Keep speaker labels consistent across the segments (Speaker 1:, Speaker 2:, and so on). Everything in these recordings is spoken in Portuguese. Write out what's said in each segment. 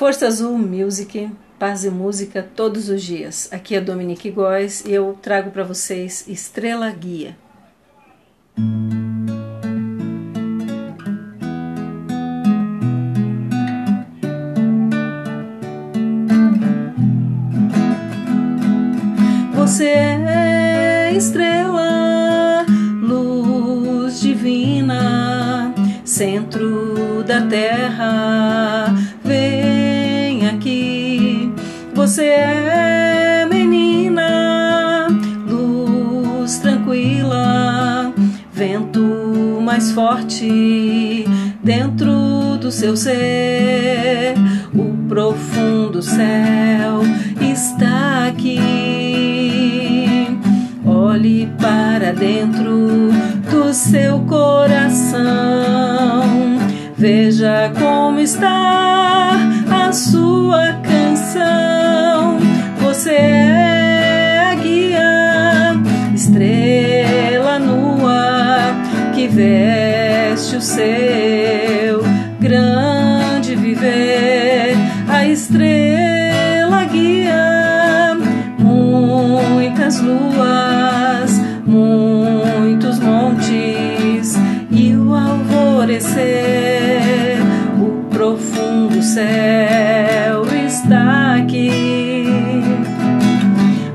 Speaker 1: Força Azul Music, paz e música todos os dias. Aqui é Dominique Góes e eu trago para vocês Estrela Guia. Você é estrela, luz divina, centro da terra Você é menina, luz tranquila, vento mais forte dentro do seu ser. O profundo céu está aqui. Olhe para dentro do seu coração. Veja como está a sua veste o seu grande viver. A estrela guia muitas luas, muitos montes e o alvorecer, o profundo céu está aqui.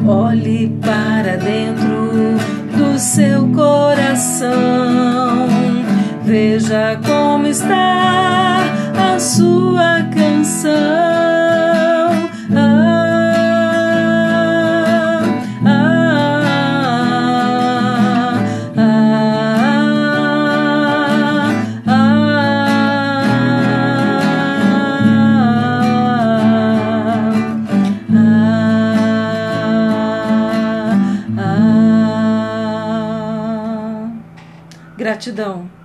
Speaker 1: Olhe para dentro Veja como está a sua canção. Gratidão.